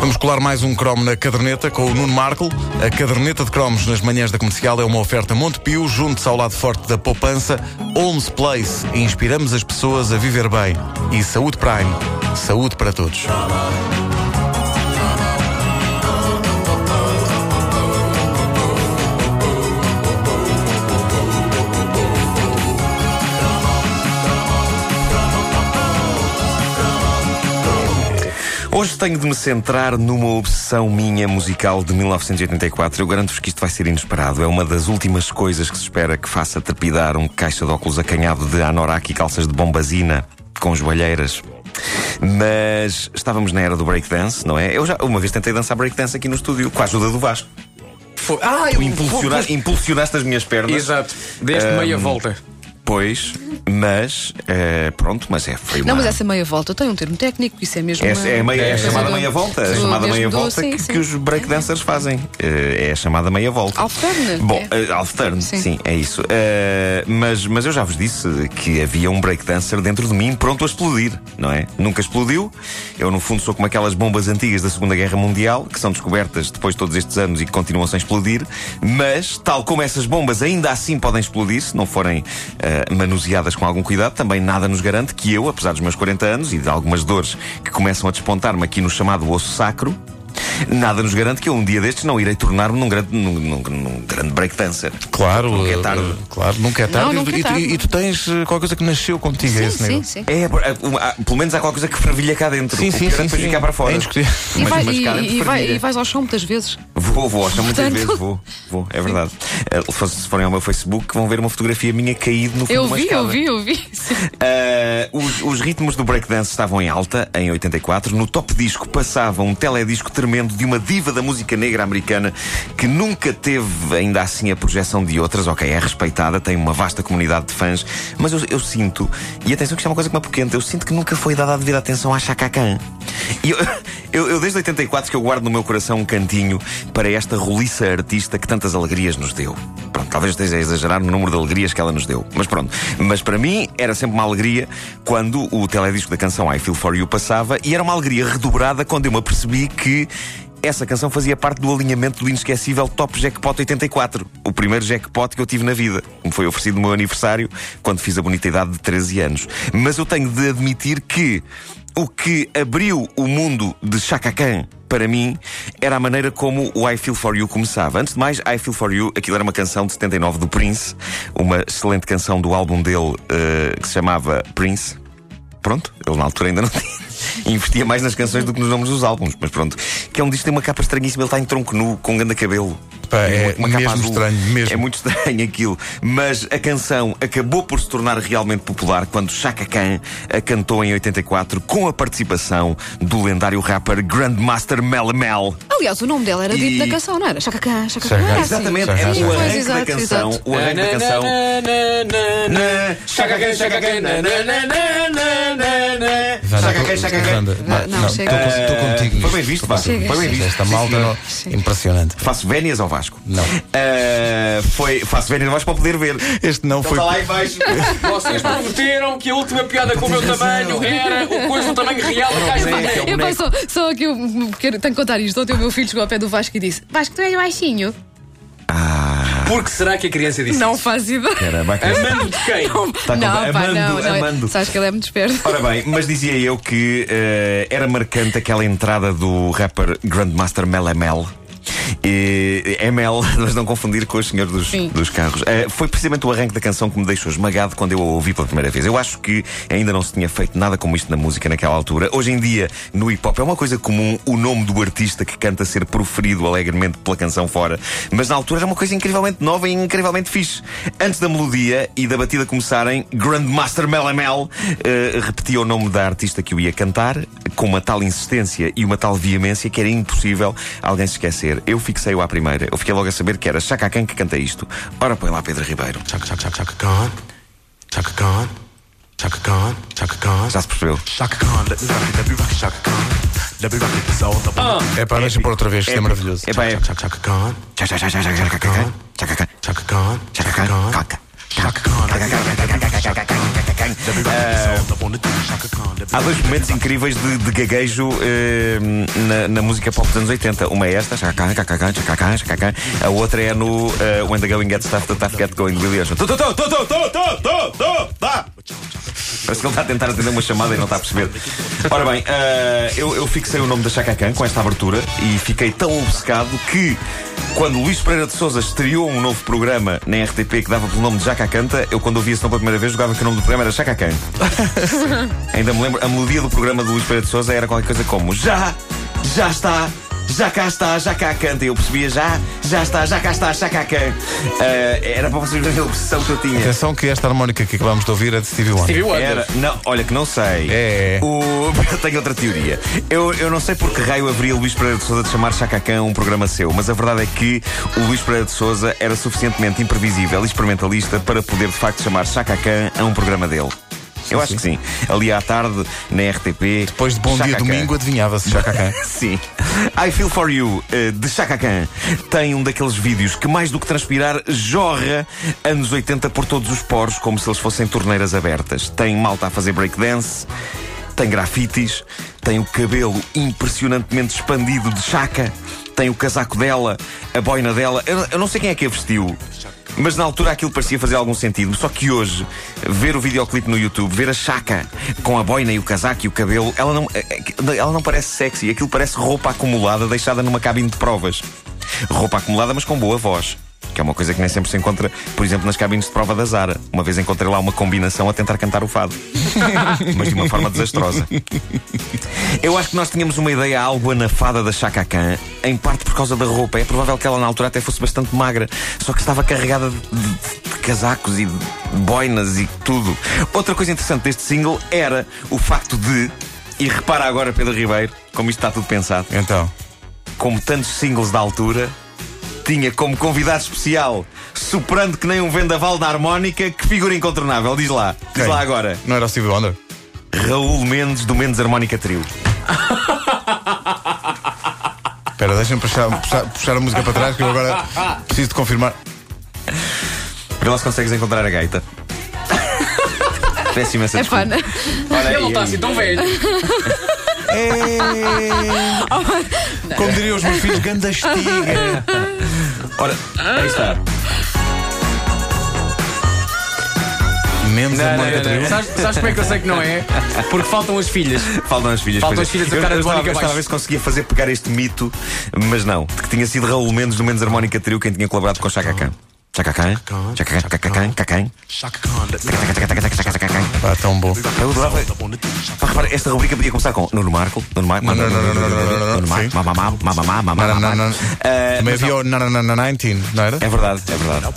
Vamos colar mais um cromo na caderneta com o Nuno Marco. A caderneta de cromos nas manhãs da comercial é uma oferta Montepio, junto ao lado forte da poupança. Holmes Place. Inspiramos as pessoas a viver bem. E Saúde Prime. Saúde para todos. Hoje tenho de me centrar numa obsessão minha musical de 1984. Eu garanto-vos que isto vai ser inesperado. É uma das últimas coisas que se espera que faça trepidar um caixa de óculos acanhado de anorak e calças de bombazina com joalheiras. Mas estávamos na era do breakdance, não é? Eu já uma vez tentei dançar breakdance aqui no estúdio com a ajuda do Vasco. Foi. Ah, eu Tu impulsiona- impulsionaste as minhas pernas. Exato, deste Ahm, meia volta. Pois, mas eh, pronto, mas é, foi uma. Não, mas essa meia volta tem um termo técnico, isso é mesmo. É, uma- é, meia, é a É, chamada do- meia volta. A do chamada meia do- volta sim, que, sim. que os breakdancers fazem. Eh, é a chamada meia volta. Half turn, Bom, é. turn, sim. Sim. é isso. Mas, mas eu já vos disse que havia um breakdancer dentro de mim pronto a explodir, não é? Nunca explodiu. Eu, no fundo, sou como aquelas bombas antigas da Segunda Guerra Mundial, que são descobertas depois de todos estes anos e que continuam sem explodir. Mas, tal como essas bombas ainda assim podem explodir, se não forem eh, com algum cuidado, também nada nos garante que eu, apesar dos meus 40 anos e de algumas dores que começam a despontar-me aqui no chamado osso sacro, Nada nos garante que eu um dia destes não irei tornar-me num grande, num, num- num grande breakdancer. Claro, Nunca é eh, tarde. claro, nunca é tarde. Não, nunca é e, tu- tarde. e tu tens eh, qualquer coisa que nasceu contigo a esse Sim, nível. sim, sim. É, há- há- pelo menos há qualquer coisa que fervilha cá dentro. Sim, sim, é sim, depois sim. ficar para fora. É indiscutível. E, Mas- vai- mas e- dentro e vai- e vais ao chão muitas vezes. Vou, vou, acho muitas Portanto- vezes, vou, vou, é verdade. Eh, Se forem ao meu Facebook, vão ver uma fotografia minha caído no fundo Eu de uma vi, escada. eu vi, eu vi. Sim. Uh, os, os ritmos do breakdance estavam em alta em 84. No top disco passava um teledisco tremendo de uma diva da música negra americana que nunca teve ainda assim a projeção de outras. Ok, é respeitada, tem uma vasta comunidade de fãs, mas eu, eu sinto, e atenção que isto é uma coisa que me apoquenta, eu sinto que nunca foi dada a devida atenção à Chaka Khan. E eu, eu, eu desde 84 que eu guardo no meu coração um cantinho para esta roliça artista que tantas alegrias nos deu. Talvez esteja a exagerar no número de alegrias que ela nos deu. Mas pronto. Mas para mim era sempre uma alegria quando o teledisco da canção I Feel For You passava e era uma alegria redobrada quando eu me apercebi que essa canção fazia parte do alinhamento do inesquecível Top Jackpot 84. O primeiro jackpot que eu tive na vida. Me foi oferecido no meu aniversário quando fiz a bonita idade de 13 anos. Mas eu tenho de admitir que o que abriu o mundo de Chaka Khan para mim era a maneira como o I Feel For You começava. Antes de mais, I Feel For You, aquilo era uma canção de 79 do Prince, uma excelente canção do álbum dele eh, que se chamava Prince. Pronto, ele na altura ainda não tinha. Investia mais nas canções do que nos nomes dos álbuns, mas pronto. Que é um disco que tem uma capa estranhíssima, ele está em tronco nu, com um grande cabelo. Pá, é uma capa mesmo azul. estranho, mesmo. É muito estranho aquilo. Mas a canção acabou por se tornar realmente popular quando Chaka Khan a cantou em 84 com a participação do lendário rapper Grandmaster Mel Mel. Aliás, o nome dela era E- dito na canção, não era? Era assim. Exatamente, é o Pois, arranque da exato, canção. exato. O arranque da canção. Khan, Chaka Khan. Wanda, Não, chega. Estou contigo. Foi bem visto, contigo. Foi bem visto. Esta malta impressionante. Faço vénias ao Vasco? Não. Ah, foi, faço vénias ao Vasco para poder ver. Este não Ele foi. está lá embaixo. Vocês prometeram que a última piada com o meu tamanho era o coisa do tamanho real da caixa de é Eu só aqui, eu quero, tenho que contar isto. Ontem o meu filho chegou ao pé do Vasco e disse: Vasco, tu és baixinho. Por que será que a criança disse Não isso? faz ideia. Caramba, a criança- Amando de quem? Está não, com- pá, amando, não, não. amando. Sabes que ele é muito esperto. Ora bem, mas dizia eu que eh, era marcante aquela entrada do rapper Grandmaster Melamel. E, ML, mas não confundir com os senhores dos, Sim. dos carros. Eh, foi precisamente o arranque da canção que me deixou esmagado quando eu a ouvi pela primeira vez. Eu acho que ainda não se tinha feito nada como isto na música naquela altura. Hoje em dia, no hip hop, é uma coisa comum o nome do artista que canta ser proferido alegremente pela canção fora. Mas na altura era uma coisa incrivelmente nova e incrivelmente fixe. Antes da melodia e da batida começarem, Grandmaster Melamel eh, repetia o nome da artista que o ia cantar com uma tal insistência e uma tal veemência que era impossível alguém se esquecer. Eu fixei-o à primeira. Eu fiquei logo a saber que era Chaka Khan que canta isto. Ora, põe lá Pedro Ribeiro. Chaka Chaka Chaka Chaka Khan. Chaka Khan. Chaka Khan. Chaka Khan. Já se percebeu? Chaka Khan. Let me rock it, let me rock it, Chaka Khan. Let me rock it, it's all the É pá, deixa por outra vez, isto é maravilhoso. É pá, é. Chaka Khan. Chaka Khan. Chaka Khan. Chaka Khan. Chaka Khan. Chaka Khan. Chaka Khan. Chaka Khan. Shaka Khan. Há dois momentos incríveis de, de gaguejo eh, na, na música pop dos anos 80. Uma é esta, Chaka Khan, Chaka Khan. A outra é no eh, When the Going Gets Tough, the Tough Get Going, Ocean. Parece que ele está a tentar atender uma chamada e não está a perceber. Ora bem, eh, eu, eu fixei o nome da Chaka Khan com esta abertura e fiquei tão obcecado que quando Luís Pereira de Souza estreou um novo programa na RTP que dava pelo nome de Jaca Canta, eu quando ouvi esse nome pela primeira vez jogava que o nome do programa era Chaca Can. Ainda me lembro, a melodia do programa de Luís Pereira de Souza era qualquer coisa como Já, já está, já cá está, já cá canta. E eu percebia já, já está, já cá está, já cá can. Ah, era para vocês verem a obsessão que eu tinha. Atenção que esta harmónica que acabamos de ouvir é de Stevie Wonder. Stevie Wonder. Era, não, olha que não sei. É. O, eu tenho outra teoria. Eu, eu não sei por que raio haveria Luís Pereira de Souza de chamar Chacacã um programa seu, mas a verdade é que o Luís Pereira de Souza era suficientemente imprevisível e experimentalista para poder de facto chamar Chacacã a um programa dele. Eu acho que sim. Ali à tarde, na RTP. Depois de Bom Dia. Domingo, adivinhava-se Chacacã. Sim. I Feel For You, eh, de Chaka Khan, tem um daqueles vídeos que, mais do que transpirar, jorra anos 80 por todos os poros, como se eles fossem torneiras abertas. Tem malta a fazer breakdance, tem grafites, tem o cabelo impressionantemente expandido de Chaka, tem o casaco dela, a boina dela. Eu, eu não sei quem é que a vestiu. Mas na altura aquilo parecia fazer algum sentido. Só que hoje, ver o videoclipe no YouTube, ver a Chaka com a boina e o casaco e o cabelo, ela não, eh, ela não parece sexy. Aquilo parece roupa acumulada deixada numa cabine de provas. Roupa acumulada, mas com boa voz. Que é uma coisa que nem sempre se encontra, por exemplo, nas cabines de prova da Zara. Uma vez encontrei lá uma combinação a tentar cantar o fado. mas de uma forma desastrosa. Eu acho que nós tínhamos uma ideia algo anafada da Chaka Khan, em parte por causa da roupa. É provável que ela na altura até fosse bastante magra, só que estava carregada de, de- de casacos e de boinas e tudo. Outra coisa interessante deste single era o facto de, e repara agora, Pedro Ribeiro, como isto está tudo pensado, Então, como tantos singles da altura, tinha como convidado especial, soprando que nem um vendaval da harmónica, que figura incontornável. Diz lá, diz quem? lá agora. Não era o Stevie Wonder? Raul Mendes do Mendes Harmónica Trio. Espera, deixa-me puxar, puxar- puxar a música para trás que eu agora preciso de confirmar. Para lá se consegues encontrar a gaita. Péssima essa É desculpa. fã, né? Olha Ele aí, não está assim tão velho. É... Como diriam os meus filhos, ganda estiga. Ora, aí está. Menos Não, não, harmónica não, não. trio. Sabes, sabes como é que eu sei que não é? Porque faltam as filhas. Faltam as filhas. Faltam as filhas, é. o cara eu, de eu, estava, harmónica eu estava a ver baixo. se conseguia fazer pegar este mito, mas não. De que tinha sido Raul Mendes do Mendes Harmónica Trio quem tinha colaborado com Chaka Khan. Chaka Khan? Chaka Khan? Chaka Khan? Pá, tão bom. Eu adorava. Pá, repara, esta rubrica podia começar com Nuno Marco, Nuno Marco, Não, não, não, não, não, não, Nuno Marco, mamamá, mamamá, mamamá. Também havia o Nananana 19, não era? É verdade, é verdade.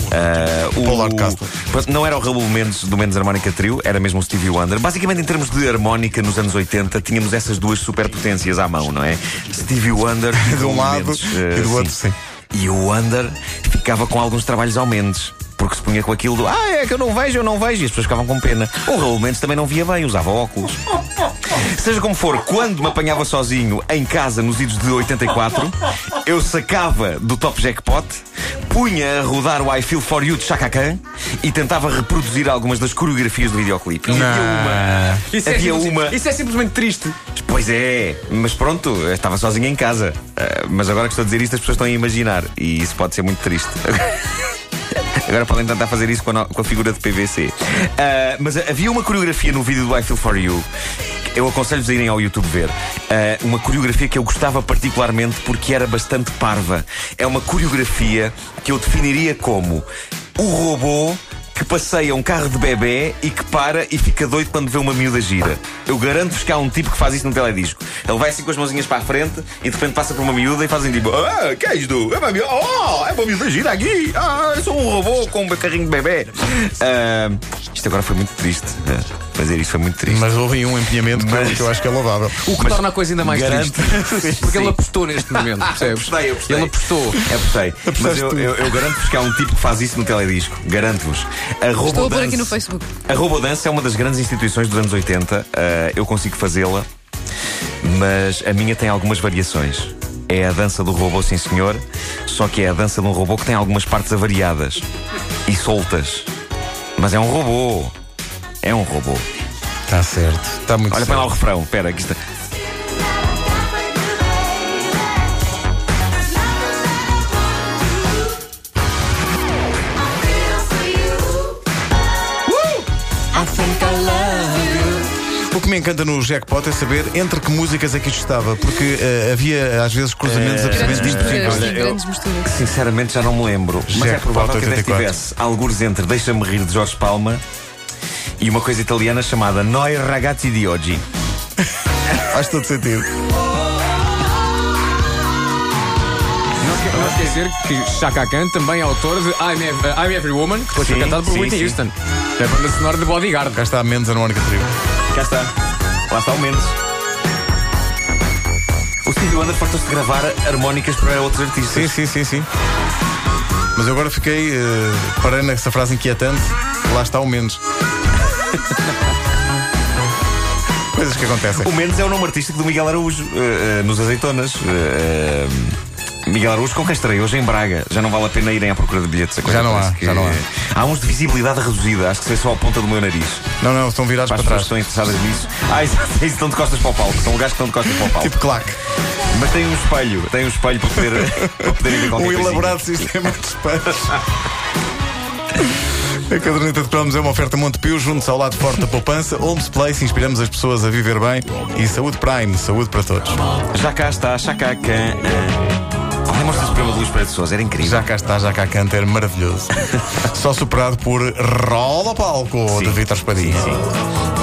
Paul Hardcastle. Pronto, Não era o Raul Mendes do Mendes Harmónica Trio, era mesmo o Stevie Wonder. Basicamente, em termos de harmónica, nos anos 80, tínhamos essas duas superpotências à mão, não é? Stevie Wonder De um lado Mendes, e do outro, sim. E o Wonder ficava com alguns trabalhos ao Mendes. Porque se punha com aquilo do Ah, é que eu não vejo, eu não vejo. E as pessoas ficavam com pena. O Raul Mendes também não via bem, usava óculos. Seja como for, quando me apanhava sozinho em casa nos idos de 84, eu sacava do Top Jackpot, punha a rodar o I Feel For You de Chaka Khan e tentava reproduzir algumas das coreografias do videoclipe. E havia uma. Isso é, Havia simplesmente- uma. isso é simplesmente triste. Pois é, mas pronto, eu estava sozinho em casa. Ah, mas agora que estou a dizer isto, as pessoas estão a imaginar. E isso pode ser muito triste. Agora podem tentar fazer isso com a, com a figura de PVC. Ah, mas havia uma coreografia no vídeo do I Feel For You. Eu aconselho-vos a irem ao YouTube ver. Ah, uma coreografia que eu gostava particularmente porque era bastante parva. É uma coreografia que eu definiria como o robô que passeia um carro de bebê e que para e fica doido quando vê uma miúda gira. Eu garanto-vos que há um tipo que faz isso no teledisco. Ele vai assim com as mãozinhas para a frente e de repente passa por uma miúda e fazem tipo: Ah, que é isto? É uma miúda, oh, é uma miúda gira aqui. Ah, eu sou um robô com um carrinho de bebê. Ah, isto agora foi muito triste. Ah, fazer isto foi muito triste. Mas houve aí um empenhamento que eu- Mas- que eu acho que é louvável. O que Mas torna a coisa ainda mais garanto- triste. Porque Sim. ele apostou neste momento, percebes? Apostei, apostei. Ele apostou. Apostei. Mas eu, eu, eu garanto-vos que há um tipo que faz isso no teledisco. Garanto-vos. A Estou a pôr aqui no Facebook. A Robodance é uma das grandes instituições dos anos 80. Ah, eu consigo fazê-la, mas a minha tem algumas variações. É a dança do robô, sim senhor, só que é a dança de um robô que tem algumas partes avariadas e soltas. Mas é um robô. É um robô. Está certo. Está muito Olha certo. para lá o refrão. Espera, aqui está. O que me encanta no Jackpot é saber entre que músicas é que isto estava, porque eh, havia às vezes cruzamentos Eh, absolutamente impossíveis. Olha, eu- grandes misturas. Sinceramente já não me lembro. Mas é provável que até 84. estivesse algures entre Deixa-me rir de Jorge Palma e uma coisa italiana chamada Noi ragazzi di oggi. Faz todo sentido. Não, esque- não esquecer que Chaka Khan também é autor de I'm, Ev- uh, I'm Every Woman, que foi Sim, cantado por sim, Whitney sim. Houston. É a banda sonora de Bodyguard. Cá está a menos a Harmónica Trio. Cá está. Lá está o menos. O Stevie Wonder fartou-se de gravar harmónicas para outros artistas. Sim, sim, sim, sim. Mas eu agora fiquei. eh, parei nessa frase inquietante. Lá está o menos. Coisas que acontecem. O Mendes é o nome artístico do Miguel Araújo, eh, eh, nos Azeitonas. Eh, Miguel Araújo com quem estarei hoje em Braga. Já não vale a pena irem à procura de bilhetes. A coisa Já não há, parece já não há. Há uns de visibilidade reduzida, acho que sei só a ponta do meu nariz. Não, não, estão virados Para as para pessoas trás. que estão interessadas nisso. Ah, exato, isso, estão de costas para o palco. São lugares que estão de costas para o palco. Tipo claque. Mas tem um espelho, tem um espelho para, poder, para poderem ver qualquer Um coisinha. elaborado sistema de espelhos. A caderneta de cromos é uma oferta Montepio, junto ao lado forte da poupança. Holmes Place, inspiramos as pessoas a viver bem. E Saúde Prime, saúde para todos. Já cá está, Chacacan. Lembram-se desse programa de Luís Pereira de Sousa? Era incrível. Já cá está, já cá canta, é maravilhoso. Só superado por Rola Palco, de Vítor Espadinha. Sim.